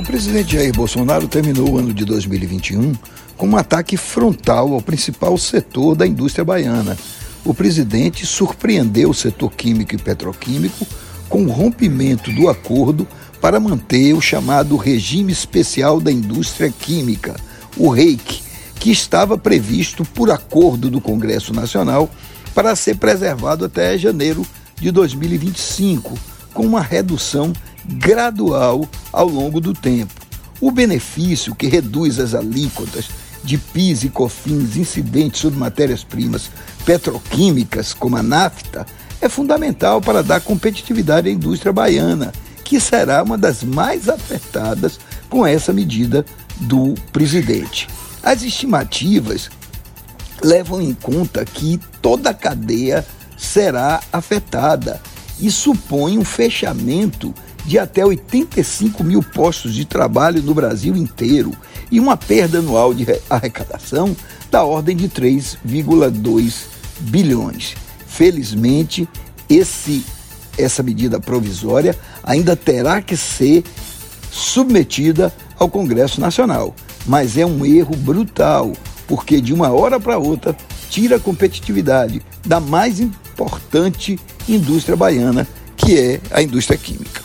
O presidente Jair Bolsonaro terminou o ano de 2021 com um ataque frontal ao principal setor da indústria baiana. O presidente surpreendeu o setor químico e petroquímico com o rompimento do acordo para manter o chamado Regime Especial da Indústria Química, o REIC, que estava previsto por acordo do Congresso Nacional para ser preservado até janeiro de 2025, com uma redução gradual ao longo do tempo. O benefício que reduz as alíquotas de PIS e COFINS incidentes sobre matérias-primas petroquímicas, como a nafta, é fundamental para dar competitividade à indústria baiana, que será uma das mais afetadas com essa medida do presidente. As estimativas levam em conta que toda a cadeia será afetada e supõe um fechamento de até 85 mil postos de trabalho no Brasil inteiro e uma perda anual de arrecadação da ordem de 3,2 bilhões. Felizmente, esse, essa medida provisória ainda terá que ser submetida ao Congresso Nacional, mas é um erro brutal, porque de uma hora para outra tira a competitividade da mais importante indústria baiana, que é a indústria química.